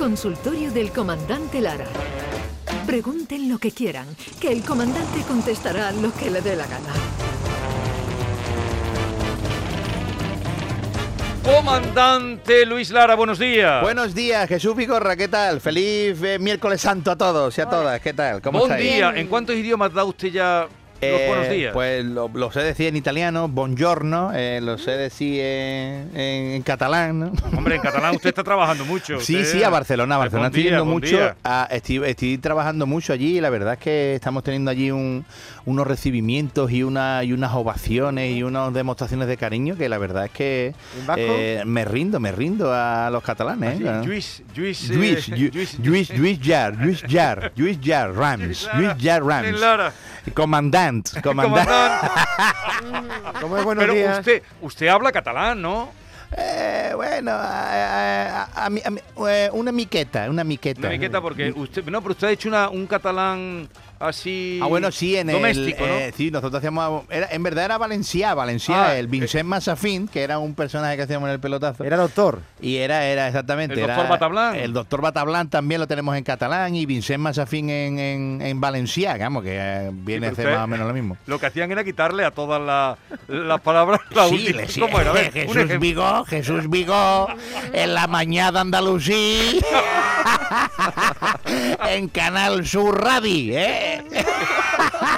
Consultorio del Comandante Lara. Pregunten lo que quieran, que el comandante contestará lo que le dé la gana. Comandante Luis Lara, buenos días. Buenos días, Jesús Vigorra, ¿qué tal? Feliz eh, miércoles santo a todos y a todas, ¿qué tal? ¿Cómo Buen estáis? día. ¿En cuántos idiomas da usted ya Eh, buenos días? Pues lo, lo sé decir en italiano, buongiorno, eh, lo sé decir en, en- en catalán, ¿no? Hombre, en catalán usted está trabajando mucho. Sí, usted- sí, a Barcelona. A Barcelona estoy día, yendo buen mucho. a- estoy, estoy trabajando mucho allí y la verdad es que estamos teniendo allí un- unos recibimientos y, una, y unas ovaciones y unas demostraciones de cariño que la verdad es que eh, me rindo, me rindo a los catalanes. Sí, ¿eh? Luis, Luis, eh, Luis, Yu- Luis, Luis, Luis Jar, Luis Jar, Luis Jar Rams, Luis Jar Luis Rams, Lara. Comandant, comandant. Comandante. ¿Cómo es buenos Pero días? usted, usted habla catalán, ¿no? Eh, bueno, a, a- a a eh, una miqueta, una miqueta. Una miqueta porque usted, no, pero usted ha hecho una, un catalán así. Ah, bueno, sí, en doméstico, el. ¿no? eh, sí, nosotros hacíamos. Era, en verdad era Valencia, Valencia, Ah, el Vincent Massafín, que era un personaje que hacíamos en el pelotazo. Era doctor. y era, era exactamente. El era- doctor Batablán. El doctor Batablán también lo tenemos en catalán y Vincent Massafín en, en, en Valencia, digamos, que eh, viene a usted- más o menos lo mismo. Lo que hacían era quitarle a todas la- las palabras la Sí, última. sí, ¿Cómo era? A ver, un Jesús. Vigó, Jesús Vigó, en la mañana Andalusí, en Canal Sur Radio, ¿eh?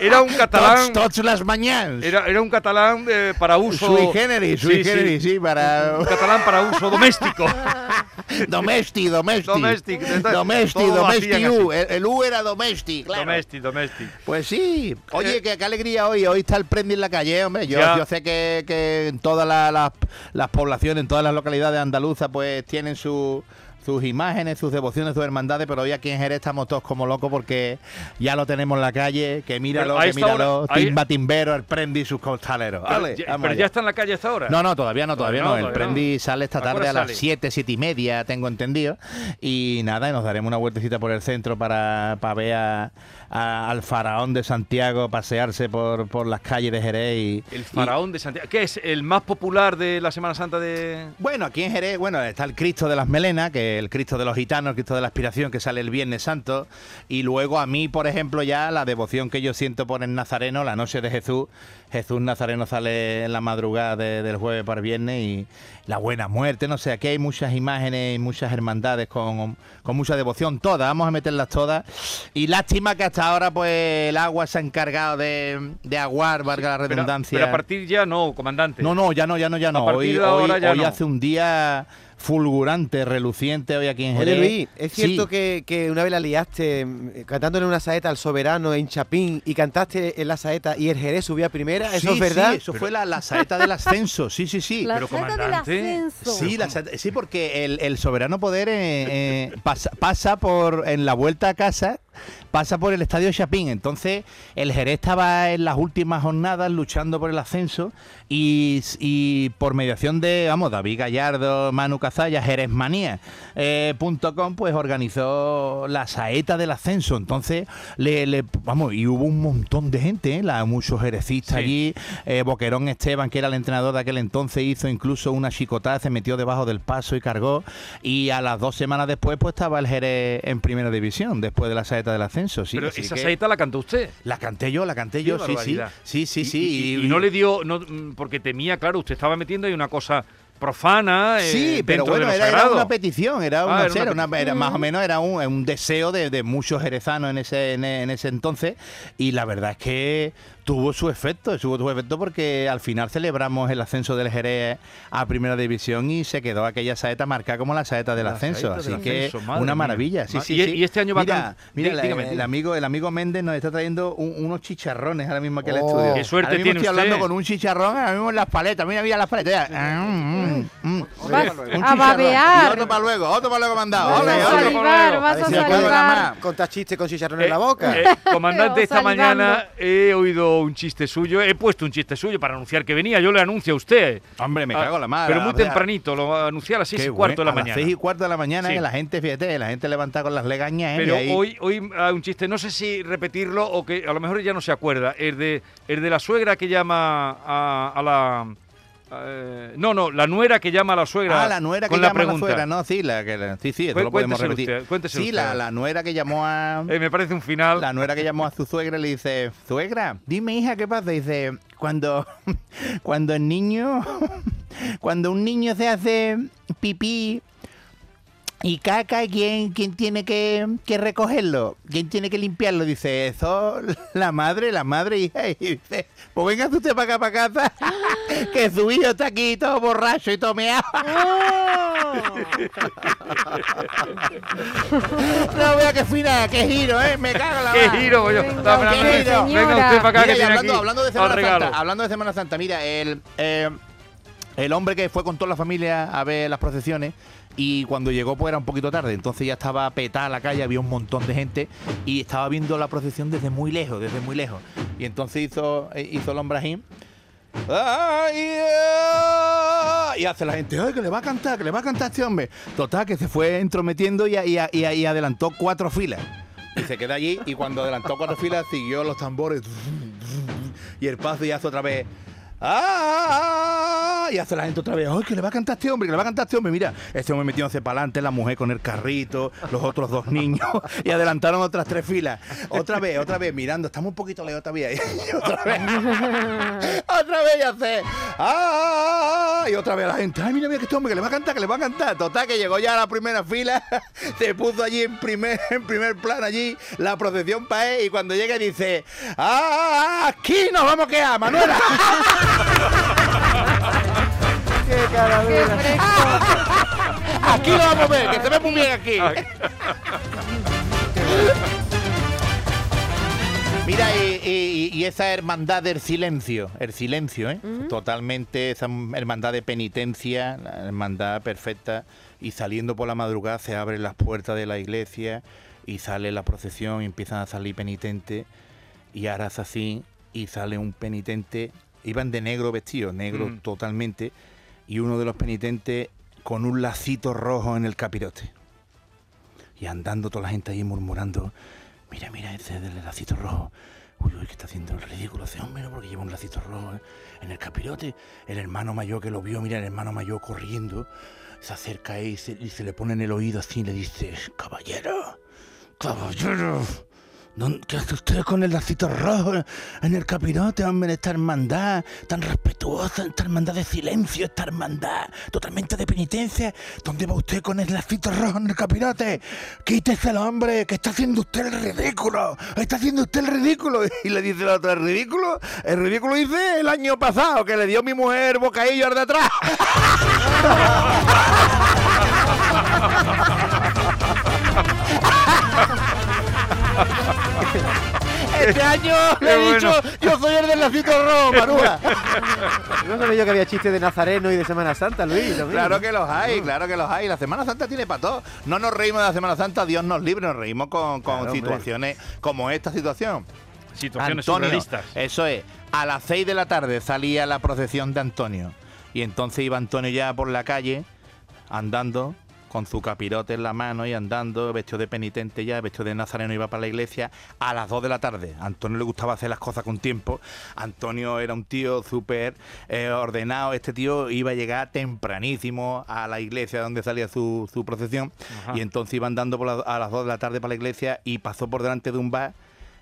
Era un catalán. Tots, tots les mañanas. Era, era un catalán eh, para uso. Sui generis, sui Sí, generis, sí, para... Un catalán para uso doméstico. Domesti, domesti. Domestic, Domesti, domesti U. El, el U era domesti, claro. Domestic, domestic. Pues sí. Oye, Eh, qué, qué alegría hoy. Hoy está el Prendi en la calle, hombre. Yo, yo sé que, que en todas la- las- las poblaciones, en todas las localidades andaluzas, pues tienen su- sus imágenes, sus devociones, sus hermandades, pero hoy aquí en Jerez estamos todos como locos porque ya lo tenemos en la calle, que míralo, que esta hora- míralo, ahí- timba timbero, el Prendi y sus costaleros. Pero, ya, pero está en la calle hasta ahora. No, no, todavía no, todavía no. El no. Prendi sale esta ¿A qué hora tarde a las sale? 7, 7 y media, tengo entendido. Y nada, y nos daremos una vueltecita por el centro para, para ver a- a- al faraón de Santiago pasearse por, por las calles de Jerez. Y, El y- faraón de Santiago. ¿Qué es el más popular de la Semana Santa de.? bueno, aquí en Jerez, bueno, está el Cristo de las Melenas, que el Cristo de los gitanos, el Cristo de la Aspiración, que sale el Viernes Santo. Y luego a mí, por ejemplo, ya la devoción que yo siento por el Nazareno, la noche de Jesús. Jesús Nazareno sale en la madrugada de- del jueves para el viernes y la buena muerte, no sé, aquí hay muchas imágenes y muchas hermandades con, con mucha devoción, todas, vamos a meterlas todas. Y lástima que hasta ahora pues el agua se ha encargado de, de aguar, valga la redundancia. Pero, a partir ya no, comandante. No, no, ya no, ya no, ya no. Hoy, ya hoy no. hace un día fulgurante, reluciente hoy aquí en Oye Jerez. Luis, ¿es cierto Sí. que, que una vez la liaste mm, cantándole una saeta al soberano en Chapín y cantaste en la saeta y el Jerez subía primera? ¿Eso Sí, es verdad? Sí, eso fue la, la saeta del ascenso, sí, sí, sí. La Pero, del comandante, ascenso. Sí, la saeta- sí, porque el, el soberano poder eh, eh, pasa, pasa por en la vuelta a casa, pasa por el estadio Chapín. Entonces, el Jerez estaba en las últimas jornadas luchando por el ascenso y, y por mediación de, vamos, David Gallardo, Manu Cazalla, jerezmanía.com, pues organizó la saeta del ascenso. Entonces, le, le- vamos, y hubo un montón de gente, ¿eh? La- muchos jerecistas Sí. allí. eh, Boquerón Esteban, que era el entrenador de aquel entonces, hizo incluso una chicotada, se metió debajo del paso y cargó. Y a las dos semanas después, pues estaba el Jerez en primera división, después de la saeta del ascenso. Sí, pero esa que- saeta la cantó usted. La canté yo, la canté yo, sí, sí. Sí, sí, Y- sí. Y, y no le dio. No, mm, porque temía, claro, usted estaba metiendo ahí una cosa profana. eh, Sí, pero bueno, era, una petición, era, Ah, una, era una era una- era más o menos era un, un deseo de, de muchos jerezanos en ese, en, en ese entonces y la verdad es que tuvo su efecto, tuvo su efecto porque al final celebramos el ascenso del Jerez a Primera División y se quedó aquella saeta marcada como la saeta del La ascenso, saeta así del que ascenso, una maravilla. Sí, sí, y- sí. y este año va a mira, can- mira, Dí- la- dígame, el, amigo el amigo Méndez nos está trayendo un- unos chicharrones ahora mismo aquí al Oh. estudio. Qué suerte ahora mismo tiene estoy hablando con un chicharrón ahora mismo en las paletas. Mira, mira las paletas. Ah, mm, mm, mm. Un a chicharrón. babear. Y otro para luego, otro para luego mandado. Vas a salivar, vas ver a si me acuerdo nada salivar. más. Contas chistes con chicharrón Eh, en la boca. eh, comandante, esta mañana he oído un chiste suyo, he puesto un chiste suyo para anunciar que venía, yo le anuncio a usted. Hombre, me Ah, cago en la madre. Pero muy tempranito, lo va a las seis y cuarto de la A mañana. las seis y cuarto de la mañana, Sí. que la gente, fíjate, la gente levanta con las legañas. ¿eh? Pero Y ahí- hoy, hoy hay un chiste, no sé si repetirlo o que a lo mejor ya no se acuerda. El de, el de la suegra que llama a, a la, Eh, no, no, la nuera que llama a la suegra. Ah, la nuera que la llama a la suegra, no, sí, la que la- sí, sí, eso Cué- lo podemos repetir. usted, cuénteselo sí, la, usted. la nuera que llamó a Eh, me parece un final. la nuera que llamó a su suegra le dice, "Suegra, dime hija, ¿qué pasa?" Dice, "Cuando cuando el niño cuando un niño se hace pipí y caca, ¿quién, quién tiene que, que recogerlo? ¿Quién tiene que limpiarlo? Dice, eso, la madre, la madre, hija. Y dice, pues venga usted para acá, para casa, que su hijo está aquí todo borracho y todo meado. no vea qué fina, qué giro, ¿eh? Me cago en la ¡Qué mar. giro, coño! Venga, qué giro. Venga usted para acá Mira, que tiene hablando, aquí hablando de Semana. Santa, hablando de Semana Santa, mira, el, eh, el hombre que fue con toda la familia a ver las procesiones y cuando llegó pues era un poquito tarde, entonces ya estaba petada la calle, había un montón de gente y estaba viendo la procesión desde muy lejos, desde muy lejos. Y entonces hizo, eh, hizo el. ¡Ay, ah! Y hace la gente, ¡ay, que le va a cantar, que le va a cantar este hombre! Total, que se fue entrometiendo y, y- y- adelantó cuatro filas. Y se queda allí y cuando adelantó cuatro filas siguió los tambores. Y el paso y hace otra vez. ¡Ah! Y hace la gente otra vez, ¡ay, que le va a cantar este hombre, que le va a cantar este hombre! Mira, este hombre metiéndose para adelante, la mujer con el carrito, los otros dos niños, y adelantaron otras tres filas. Otra vez, otra vez, mirando, estamos un poquito lejos todavía. Y otra vez, otra vez y hace, ¡ah! Y otra vez la gente, ¡ay, mira, mira que este hombre, que le va a cantar, que le va a cantar! Total, que llegó ya a la primera fila, se puso allí en primer, en primer plano, allí, la procesión para él, y cuando llega dice, ¡ah! Aquí nos vamos a quedar, Manuela. ¡Qué ¡Qué calavera! fresco! Aquí lo vamos a ver, que se ve muy bien aquí. Mira, y, y- y esa hermandad del silencio, el silencio, ¿eh? Totalmente esa hermandad de penitencia, la hermandad perfecta, y saliendo por la madrugada se abren las puertas de la iglesia y sale la procesión y empiezan a salir penitentes, y ahora es así, y sale un penitente, iban de negro vestidos, negro Mm. totalmente, y uno de los penitentes con un lacito rojo en el capirote. Y andando toda la gente ahí murmurando, mira, mira ese del lacito rojo. Uy, uy, que está haciendo el ridículo ese hombre, ¿no? Porque lleva un lacito rojo en el capirote. El hermano mayor que lo vio, mira, el hermano mayor corriendo, se acerca y se, y se le pone en el oído así y le dice, caballero, caballero. ¿Dónde- ¿Qué hace usted con el lacito rojo en el capirote, hombre? Esta hermandad tan respetuosa, esta hermandad de silencio, esta hermandad totalmente de penitencia. ¿Dónde va usted con el lacito rojo en el capirote? Quíteselo, hombre, que está haciendo usted el ridículo. Está haciendo usted el ridículo. Y le dice el otro, ¿el ridículo? El ridículo hice el año pasado, que le dio mi mujer bocadillo al de atrás. Este año le he dicho, bueno. yo soy el del lacito rojo, Marúa. No sabía yo que había chistes de Nazareno y de Semana Santa, Luis. también. Claro que los hay, claro que los hay. La Semana Santa tiene para todo. No nos reímos de la Semana Santa, Dios nos libre, nos reímos con, con Claro, hombre. situaciones como esta situación. Situaciones Antonio, surrealistas. eso es. A las 6 de la tarde salía la procesión de Antonio. Y entonces iba Antonio ya por la calle, andando, con su capirote en la mano y andando, vestido de penitente ya, vestido de nazareno, iba para la iglesia a las 2 de la tarde. A Antonio le gustaba hacer las cosas con tiempo. Antonio era un tío súper eh, ordenado. Este tío iba a llegar tempranísimo a la iglesia donde salía su, su procesión. Ajá. Y entonces iba andando por la- a las 2 de la tarde para la iglesia y pasó por delante de un bar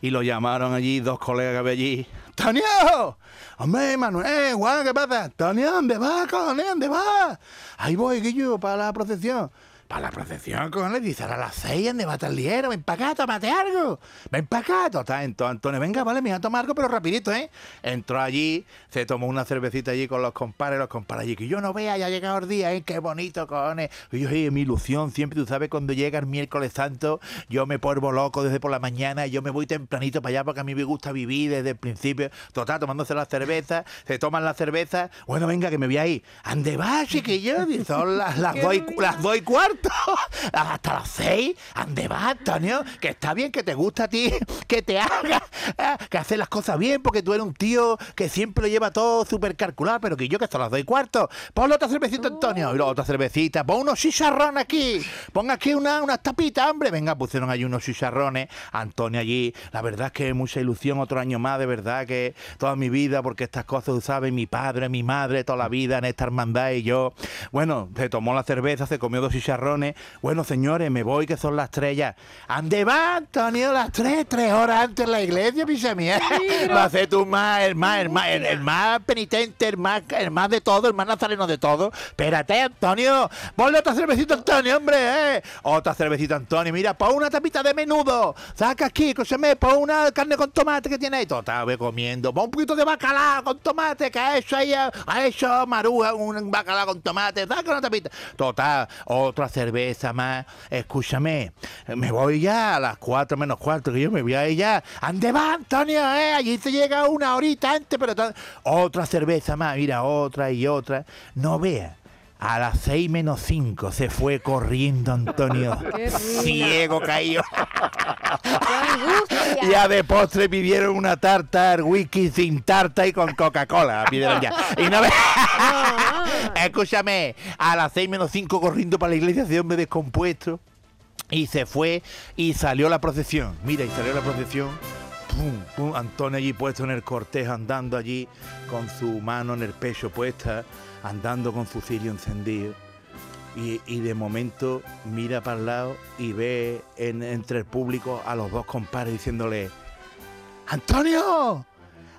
y lo llamaron allí, dos colegas que había allí. ¡Antonio! Hombre, Manuel, guau, ¿qué pasa? Antonio, ¿dónde vas, cojones? ¿Dónde vas? Ahí voy, Guillo, para la procesión. Para la procesión, cojones, dice, a las seis, ¿dónde va el liero? Ven para acá, tómate algo. Ven para acá. Total, entonces Antonio, venga, vale, me voy a tomar algo, pero rapidito, ¿eh? Entró allí, se tomó una cervecita allí con los compadres, los compadres allí, que yo no vea, ya ha llegado el día, ¿eh? Qué bonito, cojones. Y yo, "Oye, mi ilusión, siempre, tú sabes, cuando llega el miércoles santo, yo me vuelvo loco desde por la mañana, y yo me voy tempranito para allá porque a mí me gusta vivir desde el principio. Total, tomándose la cerveza, se toman la cerveza. Bueno, venga, que me voy ahí. ¿Ande va, chiquillo? Son las, las, dos y, cu- las dos y cuarto. Cuarto. Hasta las seis. ¿Dónde vas, Antonio? Que está bien que te gusta a ti, que te haga, eh, que haces las cosas bien, porque tú eres un tío que siempre lo lleva todo súper calculado, pero que yo que son las dos y cuarto. Ponle otra cervecita, Antonio. Y luego otra cervecita. Pon unos chicharrones aquí. Pon aquí una, unas tapitas, hombre. Venga, pusieron allí unos chicharrones. Antonio allí. La verdad es que mucha ilusión otro año más, de verdad que toda mi vida, porque estas cosas, tú sabes, mi padre, mi madre, toda la vida en esta hermandad y yo. Bueno, se tomó la cerveza, se comió dos chicharrones. Bueno, señores, me voy, que son las tres ya. ¿Ande va, Antonio? Las tres, tres horas antes en la iglesia, pisa mía. Va a ser tú más, el más, el más, el, el más penitente, el más, el más de todo, el más nazareno de todo. Espérate, Antonio. Ponle otra cervecita, Antonio, hombre, eh. Otra cervecita, Antonio. Mira, pon una tapita de menudo. Saca aquí, escúchame, pon una carne con tomate que tiene ahí. Total, voy comiendo. Pon un poquito de bacalao con tomate, que ha hecho ahí, ha hecho Maruja un bacalao con tomate. Saca una tapita. Total, otra cerveza más. Escúchame, me voy ya a las cuatro menos cuarto, que yo me voy a ir ya. ¿Ande va, Antonio? Eh? Allí se llega una horita antes, pero otra cerveza más, mira, otra y otra. No vea. A las seis menos cinco se fue corriendo Antonio. Ciego caído. Ya de postre pidieron una tarta, whisky sin tarta y con Coca-Cola. Pidieron ya. Y no ve- Escúchame, a las seis menos cinco corriendo para la iglesia ese hombre descompuesto. Y se fue y salió la procesión. Mira, y salió la procesión. Pum, pum, Antonio allí puesto en el cortejo, andando allí con su mano en el pecho puesta, andando con su cirio encendido. Y, y de momento mira para el lado y ve en- entre el público a los dos compadres diciéndole, ¡Antonio!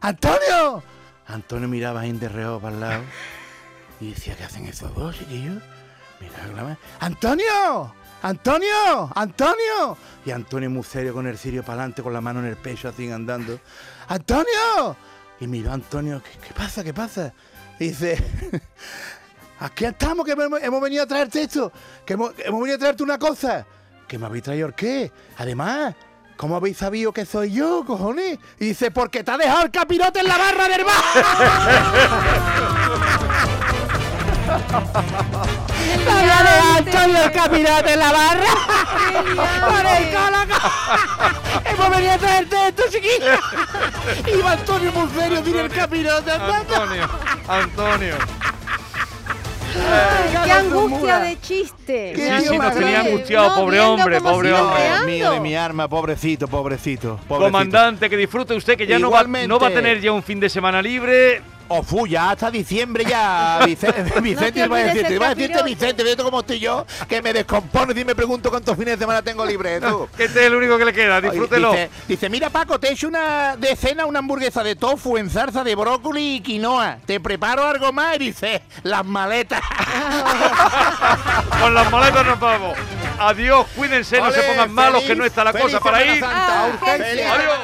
¡Antonio! Antonio miraba ahí de reojo para el lado y decía, ¿qué hacen esos dos, chiquillos? Mira, ¡Antonio! ¡Antonio! ¡Antonio! Y Antonio muy serio con el cirio para adelante, con la mano en el pecho, así andando. ¡Antonio! Y miró a Antonio, ¿qué, qué pasa? ¿Qué pasa? Dice, aquí estamos, que hemos, hemos venido a traerte esto, que hemos, hemos venido a traerte una cosa. ¿Que me habéis traído el qué? Además, ¿cómo habéis sabido que soy yo, cojones? Y dice, porque te ha dejado el capirote en la barra del bar. Antonio el capirote en la barra. Con el cola. Traerte esto, chiquilla. Iba Antonio muy serio, tiene el capirote. Antonio, Antonio. ¡Qué angustia de chiste! Qué Sí, sí, nos tenía angustiado, No, pobre hombre, pobre hombre. mío de mi arma, pobrecito, pobrecito. pobrecito. Comandante, que disfrute usted, que ya no va, Igualmente. no va a tener ya un fin de semana libre. O fu, ya hasta diciembre ya. Vicente, Vicente iba a decirte, iba a decirte. Vicente, fíjate cómo estoy yo, que me descompono y me pregunto cuántos fines de semana tengo libre. tú. Este es el único que le queda, disfrútelo. Dice, dice, mira Paco, te he hecho una de cena una hamburguesa de tofu en salsa de brócoli y quinoa. Te preparo algo más y dice, las maletas. Con las maletas nos vamos. Adiós, cuídense, no se pongan malos, feliz- que no está la cosa para ir. Ah, urgencia. Adiós.